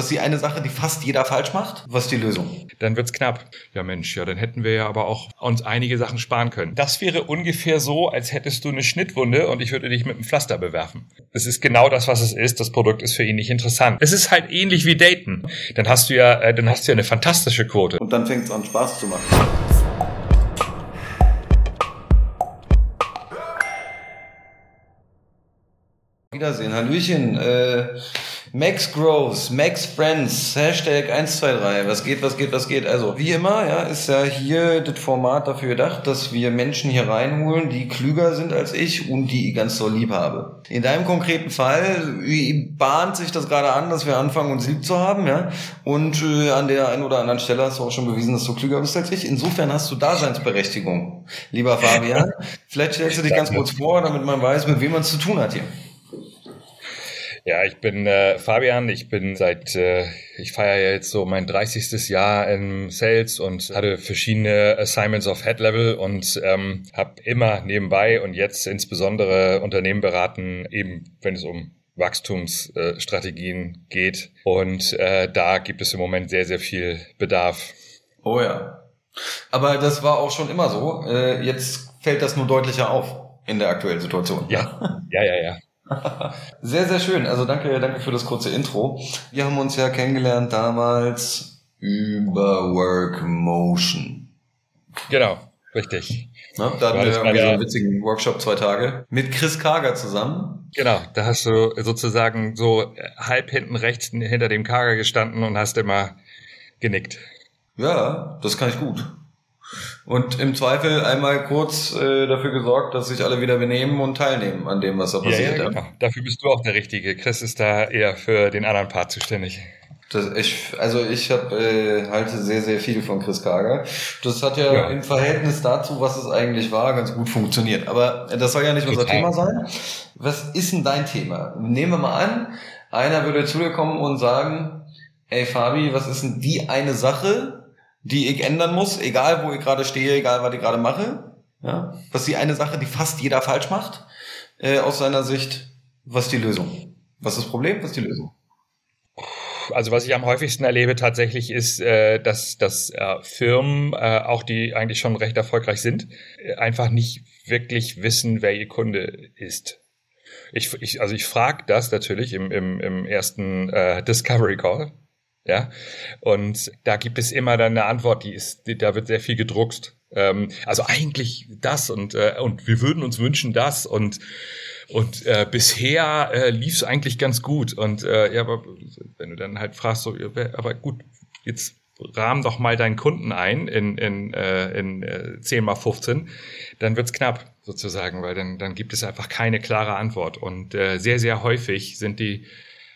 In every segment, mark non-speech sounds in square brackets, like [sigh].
Was ist die eine Sache, die fast jeder falsch macht? Was ist die Lösung? Dann wird's knapp. Ja Mensch, ja, dann hätten wir ja aber auch uns einige Sachen sparen können. Das wäre ungefähr so, als hättest du eine Schnittwunde und ich würde dich mit einem Pflaster bewerfen. Das ist genau das, was es ist. Das Produkt ist für ihn nicht interessant. Es ist halt ähnlich wie Daten. Dann hast du ja, äh, dann hast du ja eine fantastische Quote. Und dann fängt's an Spaß zu machen. Wiedersehen, Hallöchen, äh, Max Groves, Max Friends, Hashtag 123, was geht, was geht, was geht. Also, wie immer, ja, ist ja hier das Format dafür gedacht, dass wir Menschen hier reinholen, die klüger sind als ich und die ich ganz so lieb habe. In deinem konkreten Fall bahnt sich das gerade an, dass wir anfangen, uns lieb zu haben, ja, und äh, an der einen oder anderen Stelle hast du auch schon bewiesen, dass du klüger bist als ich. Insofern hast du Daseinsberechtigung, lieber Fabian. [laughs] Vielleicht stellst du dich ganz kurz vor, damit man weiß, mit wem man es zu tun hat hier. Ja, ich bin äh, Fabian. Ich bin seit, äh, ich feiere ja jetzt so mein 30. Jahr im Sales und hatte verschiedene Assignments auf Head Level und ähm, habe immer nebenbei und jetzt insbesondere Unternehmen beraten, eben wenn es um Wachstumsstrategien geht. Und äh, da gibt es im Moment sehr, sehr viel Bedarf. Oh ja. Aber das war auch schon immer so. Äh, jetzt fällt das nur deutlicher auf in der aktuellen Situation. Ja, [laughs] ja, ja, ja. [laughs] Sehr, sehr schön. Also danke, danke für das kurze Intro. Wir haben uns ja kennengelernt damals über Work Motion. Genau, richtig. Na, da hatten wir irgendwie so einen witzigen Workshop zwei Tage mit Chris Kager zusammen. Genau, da hast du sozusagen so halb hinten rechts hinter dem Kager gestanden und hast immer genickt. Ja, das kann ich gut. Und im Zweifel einmal kurz äh, dafür gesorgt, dass sich alle wieder benehmen und teilnehmen an dem, was da passiert. Ja, ja, genau. Dafür bist du auch der Richtige. Chris ist da eher für den anderen Part zuständig. Das, ich, also ich hab, äh, halte sehr, sehr viel von Chris Kager. Das hat ja, ja, im Verhältnis dazu, was es eigentlich war, ganz gut funktioniert. Aber das soll ja nicht unser Thema sein. Was ist denn dein Thema? Nehmen wir mal an, einer würde zu dir kommen und sagen, ey Fabi, was ist denn die eine Sache, die ich ändern muss, egal wo ich gerade stehe, egal was ich gerade mache. Ja? Was die eine Sache, die fast jeder falsch macht, äh, aus seiner Sicht, was ist die Lösung? Was ist das Problem? Was ist die Lösung? Also was ich am häufigsten erlebe tatsächlich ist, äh, dass, dass äh, Firmen, äh, auch die eigentlich schon recht erfolgreich sind, einfach nicht wirklich wissen, wer ihr Kunde ist. Ich, ich, also ich frage das natürlich im, im, im ersten äh, Discovery Call. Ja, und da gibt es immer dann eine Antwort, die ist, die, da wird sehr viel gedruckst. Ähm, also eigentlich das und äh, und wir würden uns wünschen das und und äh, bisher äh, lief es eigentlich ganz gut und äh, ja, aber wenn du dann halt fragst, so, aber gut, jetzt rahm doch mal deinen Kunden ein in, in, äh, in äh, 10 mal 15, dann wird's knapp sozusagen, weil dann, dann gibt es einfach keine klare Antwort. Und äh, sehr, sehr häufig sind die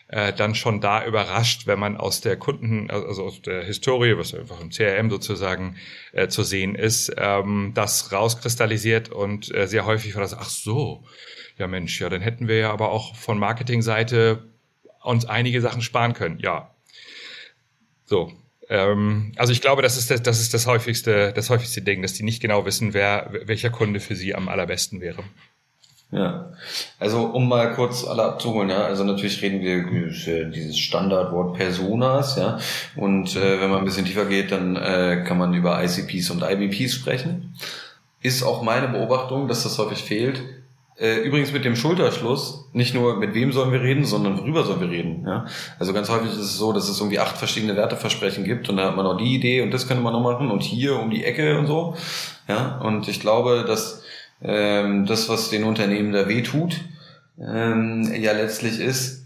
äh, dann schon da überrascht, wenn man aus der Kunden, also aus der Historie, was einfach im CRM sozusagen äh, zu sehen ist, ähm, das rauskristallisiert und äh, sehr häufig war das, ach so, ja Mensch, ja, dann hätten wir ja aber auch von Marketingseite uns einige Sachen sparen können. Ja. So. Ähm, also ich glaube, das ist das, das ist das häufigste, das häufigste Ding, dass die nicht genau wissen, wer, welcher Kunde für sie am allerbesten wäre. Ja, also um mal kurz alle abzuholen, ja, also natürlich reden wir dieses Standardwort Personas, ja, und äh, wenn man ein bisschen tiefer geht, dann äh, kann man über ICPs und IBPs sprechen. Ist auch meine Beobachtung, dass das häufig fehlt. Äh, übrigens mit dem Schulterschluss, nicht nur mit wem sollen wir reden, sondern worüber sollen wir reden. Ja? Also ganz häufig ist es so, dass es irgendwie acht verschiedene Werteversprechen gibt und da hat man noch die Idee und das könnte man noch machen und hier um die Ecke und so. Ja, und ich glaube, dass ähm, das, was den Unternehmen da wehtut, ähm, ja letztlich ist,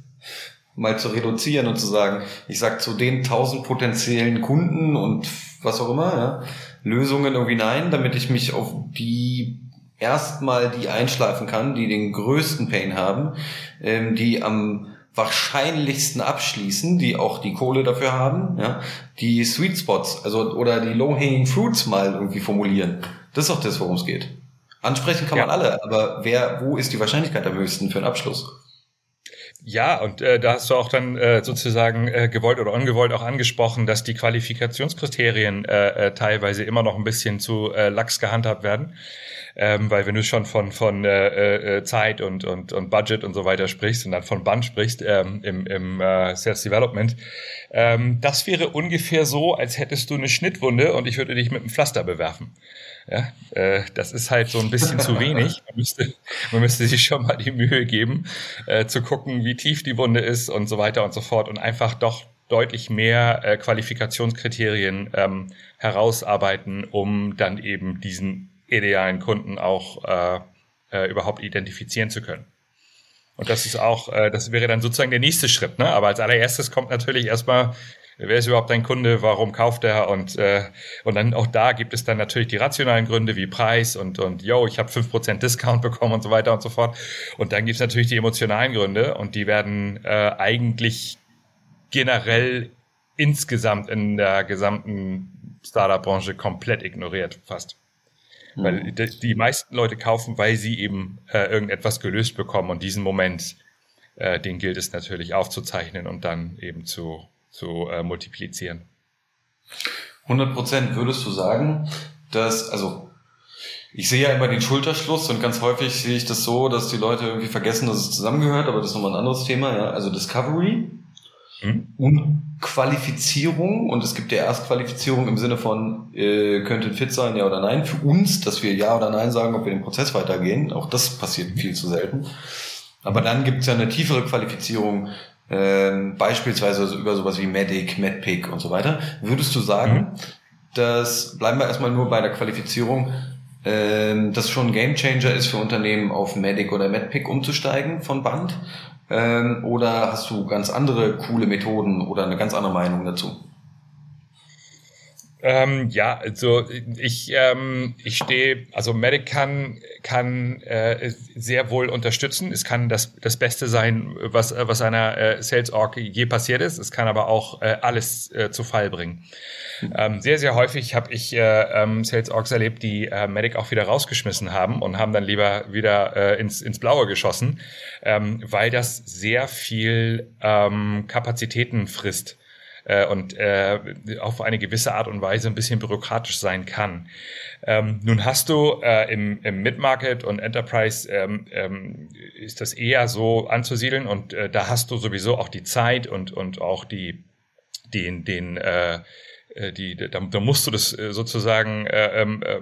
mal zu reduzieren und zu sagen, ich sag zu den tausend potenziellen Kunden und was auch immer, ja, Lösungen irgendwie nein, damit ich mich auf die erstmal die einschleifen kann, die den größten Pain haben, ähm, die am wahrscheinlichsten abschließen, die auch die Kohle dafür haben, ja, die Sweet Spots, also oder die Low-Hanging Fruits mal irgendwie formulieren. Das ist auch das, worum es geht. Ansprechen kann ja. man alle, aber wer, wo ist die Wahrscheinlichkeit am höchsten für einen Abschluss? Ja, und äh, da hast du auch dann äh, sozusagen äh, gewollt oder ungewollt auch angesprochen, dass die Qualifikationskriterien äh, äh, teilweise immer noch ein bisschen zu äh, lax gehandhabt werden. ähm, weil wenn du schon von, von äh, äh, Zeit und, und, und Budget und so weiter sprichst und dann von Band sprichst ähm, im, im äh, Sales Development, ähm, das wäre ungefähr so, als hättest du eine Schnittwunde und ich würde dich mit einem Pflaster bewerfen. Ja, äh, das ist halt so ein bisschen zu wenig. Man müsste, man müsste sich schon mal die Mühe geben, äh, zu gucken, wie tief die Wunde ist und so weiter und so fort und einfach doch deutlich mehr äh, Qualifikationskriterien ähm, herausarbeiten, um dann eben diesen idealen Kunden auch äh, äh, überhaupt identifizieren zu können. Und das ist auch, äh, das wäre dann sozusagen der nächste Schritt. Ne? Aber als allererstes kommt natürlich erstmal, wer ist überhaupt dein Kunde, warum kauft er? Und, äh, und dann auch da gibt es dann natürlich die rationalen Gründe wie Preis und, und yo, ich habe fünf Prozent Discount [laughs] bekommen und so weiter und so fort. Und dann gibt es natürlich die emotionalen Gründe und die werden äh, eigentlich generell insgesamt in der gesamten Startup-Branche komplett ignoriert, fast. Mhm. Weil die, die, meisten Leute kaufen, weil sie eben äh, irgendetwas gelöst bekommen und diesen Moment, äh, den gilt es natürlich aufzuzeichnen und dann eben zu, zu äh, multiplizieren. 100 Prozent würdest du sagen, dass, also ich sehe ja immer den Schulterschluss und ganz häufig sehe ich das so, dass die Leute irgendwie vergessen, dass es zusammengehört, aber das ist nochmal ein anderes Thema, ja. Also Discovery mhm. und Qualifizierung und es gibt ja Erstqualifizierung im Sinne von, äh, könnte fit sein, ja oder nein, für uns, dass wir ja oder nein sagen, ob wir den Prozess weitergehen. Auch das passiert viel zu selten. Aber dann gibt es ja eine tiefere Qualifizierung, äh, beispielsweise über sowas wie Medic, MedPick und so weiter. Würdest du sagen, mhm. dass, bleiben wir erstmal nur bei der Qualifizierung, äh, das schon ein Gamechanger ist für Unternehmen auf Medic oder MedPick umzusteigen von Band? Ähm, oder hast du ganz andere coole Methoden oder eine ganz andere Meinung dazu? Ähm, ja, also ich, ähm, ich stehe, also Medic kann, kann äh, sehr wohl unterstützen. Es kann das, das Beste sein, was, was einer äh, Sales Org je passiert ist. Es kann aber auch äh, alles äh, zu Fall bringen. Ähm, sehr, sehr häufig habe ich äh, ähm, Sales Orgs erlebt, die äh, Medic auch wieder rausgeschmissen haben und haben dann lieber wieder äh, ins, ins Blaue geschossen, ähm, weil das sehr viel ähm, Kapazitäten frisst äh, und äh, auf eine gewisse Art und Weise ein bisschen bürokratisch sein kann. Ähm, nun hast du äh, im, im Mid-Market und Enterprise ähm, ähm, ist das eher so anzusiedeln und äh, da hast du sowieso auch die Zeit und, und auch die, den, den äh, die, da, da musst du das äh, sozusagen äh, ähm, äh,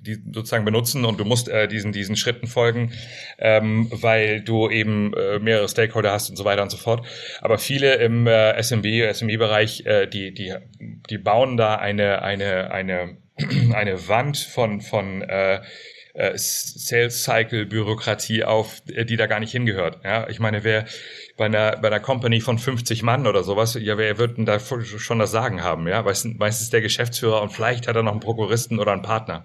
die sozusagen benutzen und du musst äh, diesen diesen Schritten folgen, ähm, weil du eben äh, mehrere Stakeholder hast und so weiter und so fort. Aber viele im äh, SMB SME-Bereich, äh, die die die bauen da eine eine eine [clears throat] eine Wand von von äh, äh, Sales Cycle Bürokratie auf, äh, die da gar nicht hingehört. Ja, ich meine, wer bei einer bei einer Company von 50 Mann oder sowas, ja, wer wird denn da schon das Sagen haben? Ja, meistens, meistens der Geschäftsführer und vielleicht hat er noch einen Prokuristen oder einen Partner.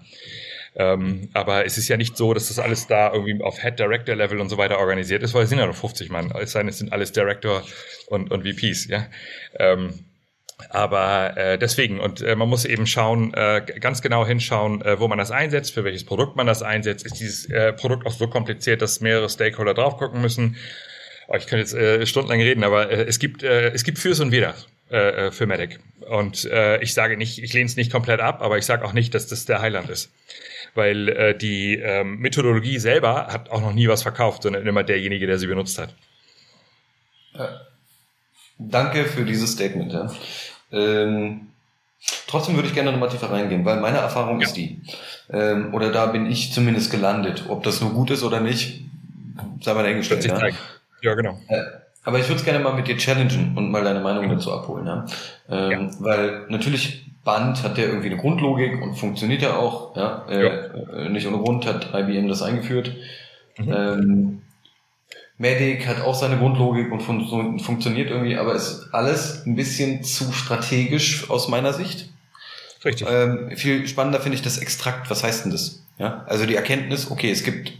Ähm, aber es ist ja nicht so, dass das alles da irgendwie auf Head Director Level und so weiter organisiert ist, weil es sind ja nur 50 Mann. Es sind alles Director und, und VPs, ja. Ähm, aber äh, deswegen, und äh, man muss eben schauen, äh, ganz genau hinschauen, äh, wo man das einsetzt, für welches Produkt man das einsetzt. Ist dieses äh, Produkt auch so kompliziert, dass mehrere Stakeholder drauf gucken müssen? Oh, ich könnte jetzt äh, stundenlang reden, aber äh, es gibt äh, es gibt Fürs und Wider äh, für Medic. Und äh, ich sage nicht, ich lehne es nicht komplett ab, aber ich sage auch nicht, dass das der Heiland ist. Weil äh, die ähm, Methodologie selber hat auch noch nie was verkauft, sondern immer derjenige, der sie benutzt hat. Äh, danke für dieses Statement. Ja. Ähm, trotzdem würde ich gerne nochmal tiefer reingehen, weil meine Erfahrung ja. ist die, ähm, oder da bin ich zumindest gelandet. Ob das nur gut ist oder nicht, sei mal dahingestellt. Ja? ja, genau. Äh, aber ich würde es gerne mal mit dir challengen und mal deine Meinung mhm. dazu abholen. Ja? Ähm, ja. Weil natürlich Band hat ja irgendwie eine Grundlogik und funktioniert ja auch. Ja? Äh, ja. Nicht ohne Grund hat IBM das eingeführt. Mhm. Ähm, Medic hat auch seine Grundlogik und fun funktioniert irgendwie, aber ist alles ein bisschen zu strategisch aus meiner Sicht. Richtig. Ähm, viel spannender finde ich das Extrakt. Was heißt denn das? Ja, also die Erkenntnis, okay, es gibt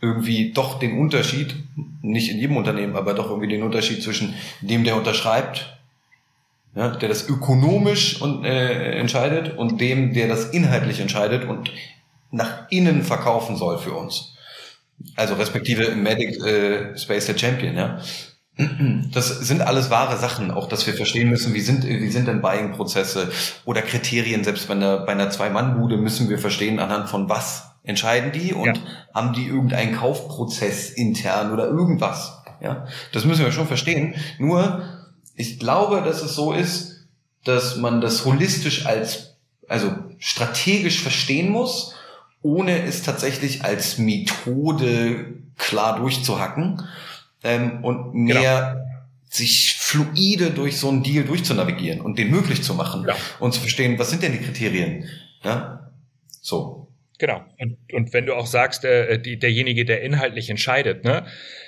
irgendwie doch den Unterschied, nicht in jedem Unternehmen, aber doch irgendwie den Unterschied zwischen dem, der unterschreibt, ja, der das ökonomisch und, äh, entscheidet und dem, der das inhaltlich entscheidet und nach innen verkaufen soll für uns. Also respektive Medic äh, Space der Champion, ja. Das sind alles wahre Sachen, auch dass wir verstehen müssen, wie sind, wie sind denn Buying-Prozesse oder Kriterien, selbst bei einer, bei einer Zwei-Mann-Bude müssen wir verstehen, anhand von was Entscheiden die und ja. haben die irgendeinen Kaufprozess intern oder irgendwas? Ja, das müssen wir schon verstehen. Nur, ich glaube, dass es so ist, dass man das holistisch als, also strategisch verstehen muss, ohne es tatsächlich als Methode klar durchzuhacken ähm, und genau. mehr genau. sich fluide durch so einen Deal durchzunavigieren und den möglich zu machen ja. und zu verstehen, was sind denn die Kriterien? Ja, so. Genau. Und, und wenn du auch sagst, äh, die, derjenige, der inhaltlich entscheidet, ne,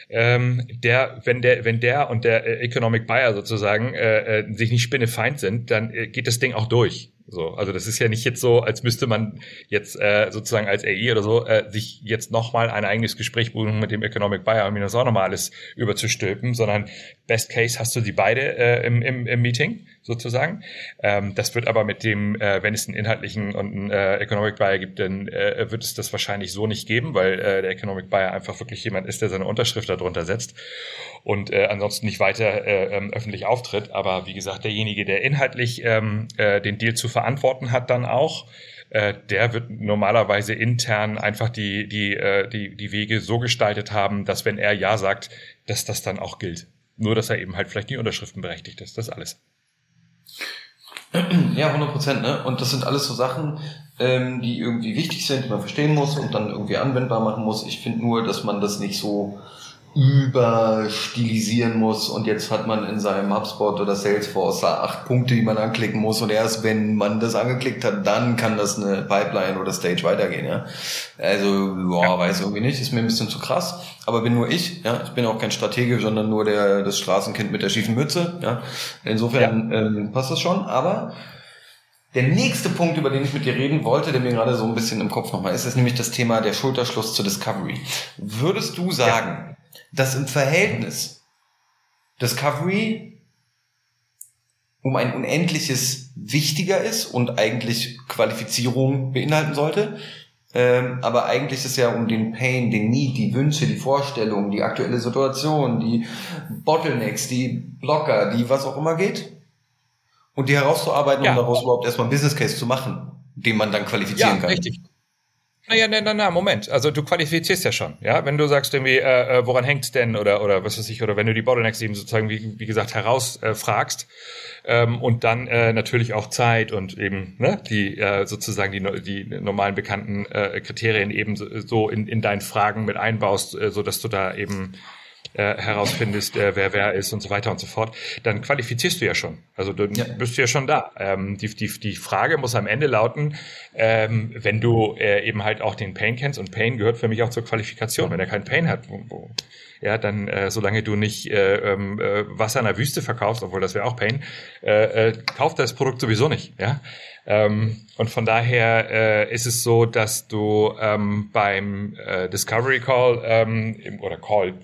ähm, der, wenn der, wenn der und der äh, Economic Buyer sozusagen äh, äh, sich nicht spinnefeind sind, dann äh, geht das Ding auch durch. So, also das ist ja nicht jetzt so, als müsste man jetzt äh, sozusagen als AI oder so äh, sich jetzt nochmal ein eigenes Gespräch buchen mit dem Economic Buyer, um das auch nochmal alles überzustülpen, sondern Best Case hast du die beide äh, im, im, im Meeting sozusagen. Ähm, das wird aber mit dem, äh, wenn es einen inhaltlichen und einen äh, Economic Buyer gibt, dann äh, wird es das wahrscheinlich so nicht geben, weil äh, der Economic Buyer einfach wirklich jemand ist, der seine Unterschrift darunter setzt und äh, ansonsten nicht weiter äh, ähm, öffentlich auftritt. Aber wie gesagt, derjenige, der inhaltlich ähm, äh, den Deal zu hat, dann auch, äh, der wird normalerweise intern einfach die, die, äh, die, die Wege so gestaltet haben, dass wenn er Ja sagt, dass das dann auch gilt. Nur, dass er eben halt vielleicht die Unterschriften berechtigt ist. Das alles. Ja, 100 Prozent, ne? Und das sind alles so Sachen, ähm, die irgendwie wichtig sind, die man verstehen muss und dann irgendwie anwendbar machen muss. Ich finde nur, dass man das nicht so überstilisieren muss und jetzt hat man in seinem HubSpot oder Salesforce acht Punkte, die man anklicken muss und erst wenn man das angeklickt hat, dann kann das eine Pipeline oder Stage weitergehen, ja. Also, boah, ja. weiß irgendwie nicht, ist mir ein bisschen zu krass, aber bin nur ich, ja. Ich bin auch kein Stratege, sondern nur der, das Straßenkind mit der schiefen Mütze, ja. Insofern ja. Ähm, passt das schon, aber der nächste Punkt, über den ich mit dir reden wollte, der mir gerade so ein bisschen im Kopf nochmal ist, ist nämlich das Thema der Schulterschluss zur Discovery. Würdest du sagen, ja dass im Verhältnis Discovery um ein unendliches wichtiger ist und eigentlich Qualifizierung beinhalten sollte. Ähm, aber eigentlich ist ja um den Pain, den Need, die Wünsche, die Vorstellungen, die aktuelle Situation, die Bottlenecks, die Blocker, die was auch immer geht. Und die herauszuarbeiten, ja. um daraus überhaupt erstmal ein Business Case zu machen, den man dann qualifizieren ja, kann. Richtig. Naja, na, na, na, Moment. Also du qualifizierst ja schon, ja. Wenn du sagst irgendwie, äh, äh woran hängt's denn oder oder was weiß ich, oder wenn du die Bottlenecks eben sozusagen wie, wie gesagt herausfragst äh, ähm, und dann äh, natürlich auch Zeit und eben ne, die äh, sozusagen die, die normalen bekannten äh, Kriterien eben so, in, in deinen Fragen mit einbaust, äh, so dass du da eben äh, herausfindest, äh, wer wer ist und so weiter und so fort, dann qualifizierst du ja schon. Also dann ja. bist du ja schon da. Ähm, die, die, die Frage muss am Ende lauten, ähm, wenn du äh, eben halt auch den Pain kennst und Pain gehört für mich auch zur Qualifikation. Wenn er keinen Pain hat, wo, wo, ja, dann äh, solange du nicht äh, ähm, äh, Wasser in der Wüste verkaufst, obwohl das wäre auch Pain, äh, äh, kauft das Produkt sowieso nicht. Ja. Ähm, und von daher äh, ist es so, dass du ähm, beim äh, Discovery Call ähm, oder Call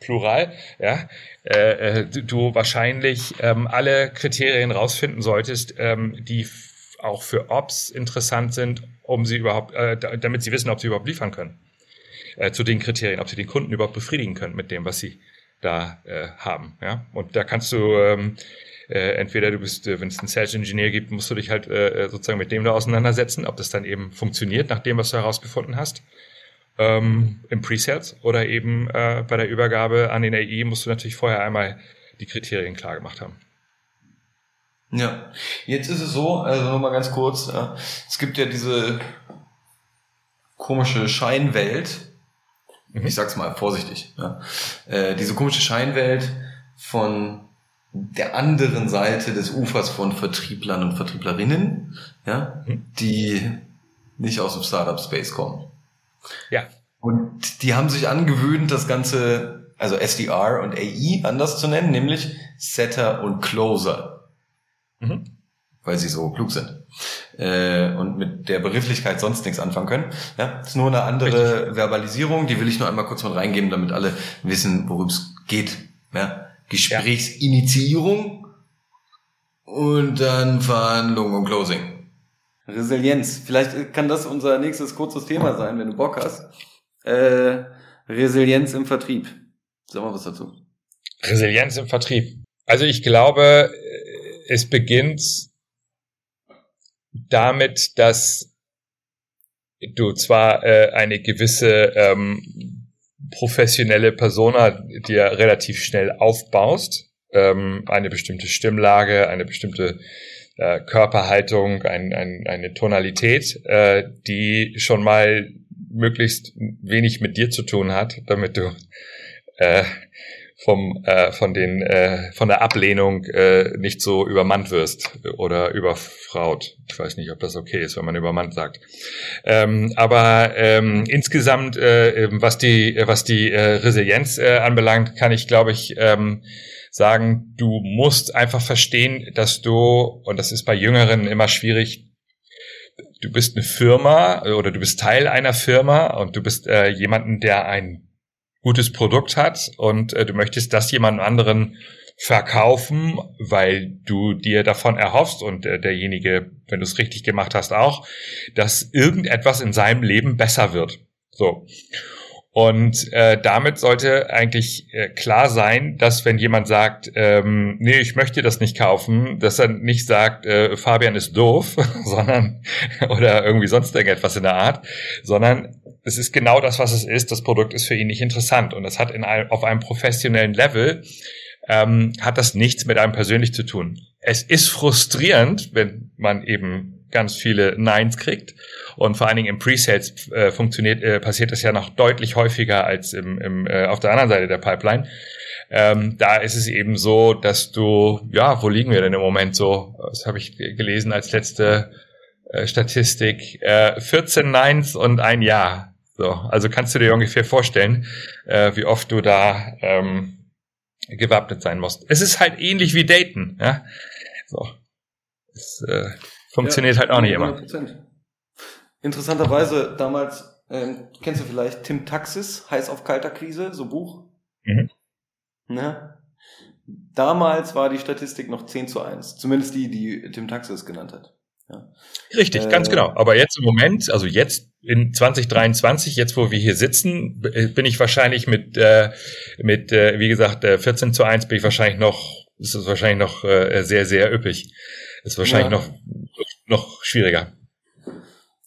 Plural, ja, äh, äh du wahrscheinlich ähm, alle Kriterien rausfinden solltest, ähm, die auch für Ops interessant sind, um sie überhaupt, äh, damit sie wissen, ob sie überhaupt liefern können. Äh, zu den Kriterien, ob sie den Kunden überhaupt befriedigen können mit dem, was sie da äh, haben. Ja? Und da kannst du ähm, äh, entweder du bist, äh, wenn es einen Sales Engineer gibt, musst du dich halt äh, sozusagen mit dem da auseinandersetzen, ob das dann eben funktioniert, nach dem, was du herausgefunden hast ähm, im Presales oder eben äh, bei der Übergabe an den AI musst du natürlich vorher einmal die Kriterien klar gemacht haben. Ja, jetzt ist es so, also nur mal ganz kurz, ja, es gibt ja diese komische Scheinwelt, mhm. ich sag's mal vorsichtig, ja, äh, diese komische Scheinwelt von der anderen Seite des Ufers von Vertrieblern und Vertrieblerinnen, ja, mhm. die nicht aus dem Startup-Space kommen. Ja. Und die haben sich angewöhnt, das Ganze, also SDR und AI anders zu nennen, nämlich Setter und Closer. Mhm. Weil sie so klug sind. Äh, und mit der Begrifflichkeit sonst nichts anfangen können. Ja, das ist nur eine andere Richtig. Verbalisierung, die will ich nur einmal kurz mal reingeben, damit alle wissen, worum es geht. Ja? Gesprächsinitiierung ja. und dann Verhandlung und Closing. Resilienz. Vielleicht kann das unser nächstes kurzes Thema sein, wenn du Bock hast. Äh, Resilienz im Vertrieb. Sag mal was dazu. Resilienz im Vertrieb. Also ich glaube, es beginnt damit, dass du zwar äh, eine gewisse ähm, professionelle Persona dir relativ schnell aufbaust, ähm, eine bestimmte Stimmlage, eine bestimmte äh, Körperhaltung, ein, ein, eine Tonalität, äh, die schon mal möglichst wenig mit dir zu tun hat, damit du äh, vom äh, von den äh, von der Ablehnung äh, nicht so übermannt wirst oder überfraut. Ich weiß nicht, ob das okay ist, wenn man übermannt sagt. Ähm, aber ähm, insgesamt, äh, was die was die äh, Resilienz äh, anbelangt, kann ich glaube ich ähm, sagen, du musst einfach verstehen, dass du und das ist bei Jüngeren immer schwierig. Du bist eine Firma oder du bist Teil einer Firma und du bist äh, jemanden, der ein gutes Produkt hat und äh, du möchtest das jemand anderen verkaufen, weil du dir davon erhoffst und äh, derjenige, wenn du es richtig gemacht hast, auch, dass irgendetwas in seinem Leben besser wird. So. Und äh, damit sollte eigentlich äh, klar sein, dass wenn jemand sagt, ähm, nee, ich möchte das nicht kaufen, dass er nicht sagt, äh, Fabian ist doof, [laughs] sondern oder irgendwie sonst irgendetwas in der Art, sondern es ist genau das, was es ist. Das Produkt ist für ihn nicht interessant und das hat in einem, auf einem professionellen Level ähm, hat das nichts mit einem persönlich zu tun. Es ist frustrierend, wenn man eben ganz viele Neins kriegt und vor allen Dingen im Pre-Sales äh, funktioniert, äh, passiert das ja noch deutlich häufiger als im, im, äh, auf der anderen Seite der Pipeline. Ähm, da ist es eben so, dass du, ja, wo liegen wir denn im Moment so? Das habe ich gelesen als letzte äh, Statistik. Äh, 14 Nines und ein Ja. So, also kannst du dir ungefähr vorstellen, äh, wie oft du da ähm, gewappnet sein musst. Es ist halt ähnlich wie Daten, ja. So. Es äh, funktioniert ja, halt auch nicht 100%. immer. Interessanterweise damals, ähm, kennst du vielleicht Tim Taxis, Heiß auf kalter Krise, so Buch? Mhm. Ne? Damals war die Statistik noch 10 zu 1. Zumindest die, die Tim Taxis genannt hat. Ja. Richtig, äh, ganz genau. Aber jetzt im Moment, also jetzt in 2023, jetzt wo wir hier sitzen, bin ich wahrscheinlich mit, äh, mit äh, wie gesagt, äh, 14 zu 1 bin ich wahrscheinlich noch, ist es wahrscheinlich noch äh, sehr, sehr üppig. Ist wahrscheinlich ja. noch, noch schwieriger.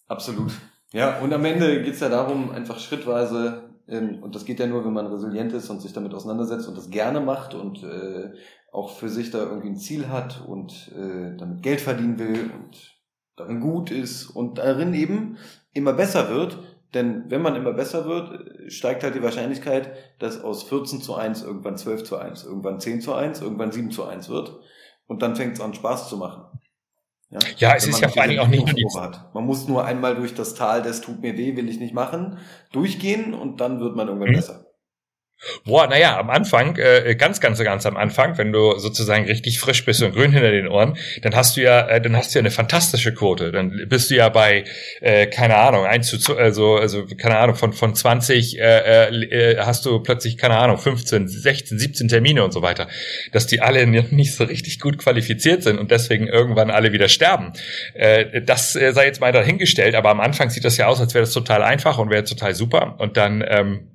Absolut. Ja, und am Ende geht es ja darum, einfach schrittweise, ähm, und das geht ja nur, wenn man resilient ist und sich damit auseinandersetzt und das gerne macht und äh, auch für sich da irgendwie ein Ziel hat und äh, damit Geld verdienen will und darin gut ist und darin eben immer besser wird. Denn wenn man immer besser wird, steigt halt die Wahrscheinlichkeit, dass aus 14 zu 1 irgendwann 12 zu 1, irgendwann 10 zu 1, irgendwann 7 zu 1 wird. Und dann fängt es an Spaß zu machen. Ja, ja es ist ja vor allem auch nicht nur hat. Man muss nur einmal durch das Tal, das tut mir weh, will ich nicht machen, durchgehen und dann wird man irgendwann mhm. besser. Boah, naja, am Anfang, äh, ganz, ganz, ganz am Anfang, wenn du sozusagen richtig frisch bist und grün hinter den Ohren, dann hast du ja, äh, dann hast du ja eine fantastische Quote. Dann bist du ja bei, äh, keine Ahnung, eins zu, also, also, keine Ahnung, von, von 20 äh, äh, hast du plötzlich, keine Ahnung, 15, 16, 17 Termine und so weiter. Dass die alle nicht so richtig gut qualifiziert sind und deswegen irgendwann alle wieder sterben. Äh, das äh, sei jetzt mal dahingestellt, aber am Anfang sieht das ja aus, als wäre das total einfach und wäre total super. Und dann, ähm, äh,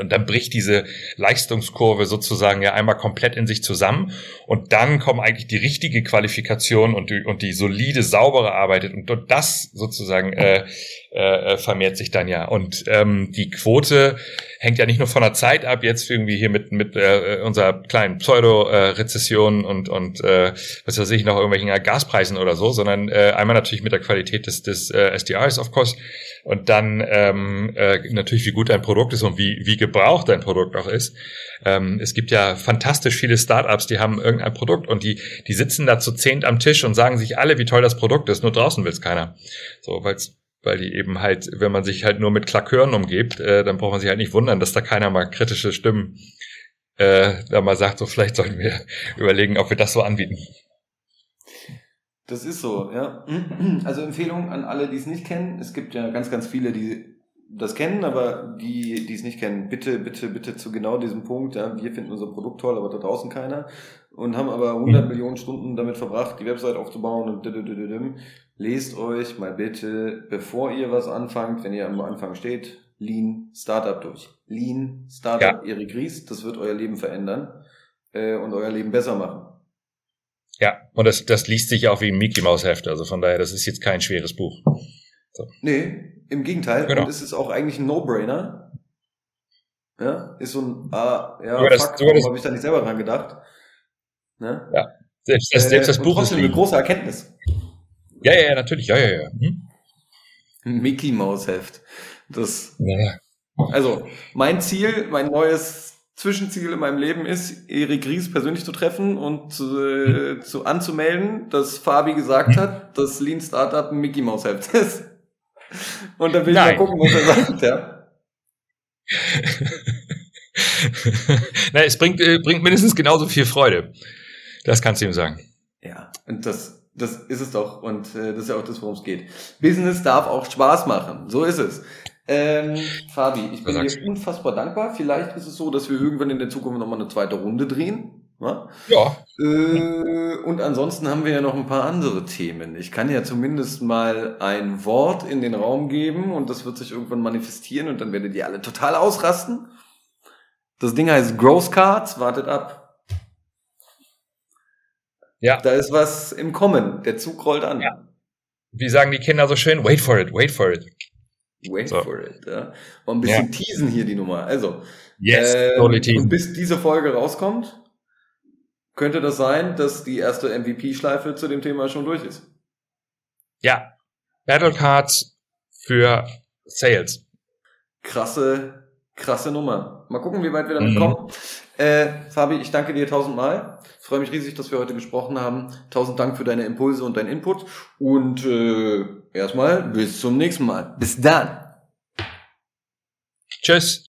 und dann bricht diese Leistungskurve sozusagen ja einmal komplett in sich zusammen. Und dann kommen eigentlich die richtige Qualifikation und die, und die solide, saubere Arbeit und das sozusagen äh, äh, vermehrt sich dann ja. Und ähm, die Quote hängt ja nicht nur von der Zeit ab, jetzt irgendwie hier mit, mit äh, unserer kleinen Pseudo-Rezession und, und äh, was weiß ich, noch irgendwelchen Gaspreisen oder so, sondern äh, einmal natürlich mit der Qualität des, des äh, SDRs, of course, und dann ähm, äh, natürlich, wie gut dein Produkt ist und wie, wie gebraucht dein Produkt auch ist. Ähm, es gibt ja fantastisch viele Startups, die haben irgendein Produkt und die, die sitzen da zu zehnt am Tisch und sagen sich alle, wie toll das Produkt ist, nur draußen will es keiner. So, weil's weil die eben halt, wenn man sich halt nur mit Klakören umgibt, äh, dann braucht man sich halt nicht wundern, dass da keiner mal kritische Stimmen äh, da mal sagt, so vielleicht sollten wir [laughs] überlegen, ob wir das so anbieten. Das ist so, ja. [clears throat] Also Empfehlung an alle, die es nicht kennen. Es gibt ja ganz, ganz viele, die das kennen, aber die, die es nicht kennen, bitte, bitte, bitte zu genau diesem Punkt. Ja, wir finden unser Produkt toll, aber da draußen keiner. Und haben aber 100 Millionen Stunden damit verbracht, die Website aufzubauen und lest euch mal bitte, bevor ihr was anfangt, wenn ihr am Anfang steht, Lean Startup durch. Lean Startup ja. Erik Ries, das wird euer Leben verändern äh, und euer Leben besser machen. Ja, und das, das liest sich auch wie ein Mickey Maus Heft, also von daher, das ist jetzt kein schweres Buch. So. Nee, Im Gegenteil, Genau. und es ist auch eigentlich ein No-Brainer. Ja, ist so ein, ah, ja, Sogar das- fuck, sogar das- warum habe ich da nicht selber dran gedacht? Ne? Selbst das, selbst das Äh, Buch ist trotzdem eine große Erkenntnis. Ja, ja, ja, natürlich. Ja, ja, ja. Hm? Ein Mickey Maus Heft. Das, ja, ja. also, mein Ziel, mein neues Zwischenziel in meinem Leben ist, Erik Ries persönlich zu treffen und äh, zu anzumelden, dass Fabi gesagt hat, dass Lean Startup ein Mickey Maus Heft ist. Und dann will ich Nein. mal gucken, was er sagt, ja. [laughs] Na, es bringt, äh, bringt mindestens genauso viel Freude. Das kannst du ihm sagen. Ja, und das, das ist es doch. Und äh, das ist ja auch das, worum es geht. Business darf auch Spaß machen. So ist es. Ähm, Fabi, ich bin dir unfassbar dankbar. Vielleicht ist es so, dass wir irgendwann in der Zukunft nochmal eine zweite Runde drehen. Ja? Ja, Äh, und ansonsten haben wir ja noch ein paar andere Themen. Ich kann ja zumindest mal ein Wort in den Raum geben und das wird sich irgendwann manifestieren und dann werdet ihr alle total ausrasten. Das Ding heißt Growth Cards, wartet ab. ja. Da ist was im Kommen. Der Zug rollt an. Ja. Wie sagen die Kinder so schön? Wait for it, wait for it. Wait So. for it. Ja. Mal ein bisschen teasen hier die Nummer. Also, Yes, ähm, totally und bis diese Folge rauskommt, könnte das sein, dass die erste MVP-Schleife zu dem Thema schon durch ist. Ja. Battle Cards für Sales. Krasse, krasse Nummer. Mal gucken, wie weit wir damit Mhm. kommen. Äh, Fabi, ich danke dir tausendmal. Ich freue mich riesig, dass wir heute gesprochen haben. Tausend Dank für deine Impulse und deinen Input. Und äh, erstmal bis zum nächsten Mal. Bis dann. Tschüss.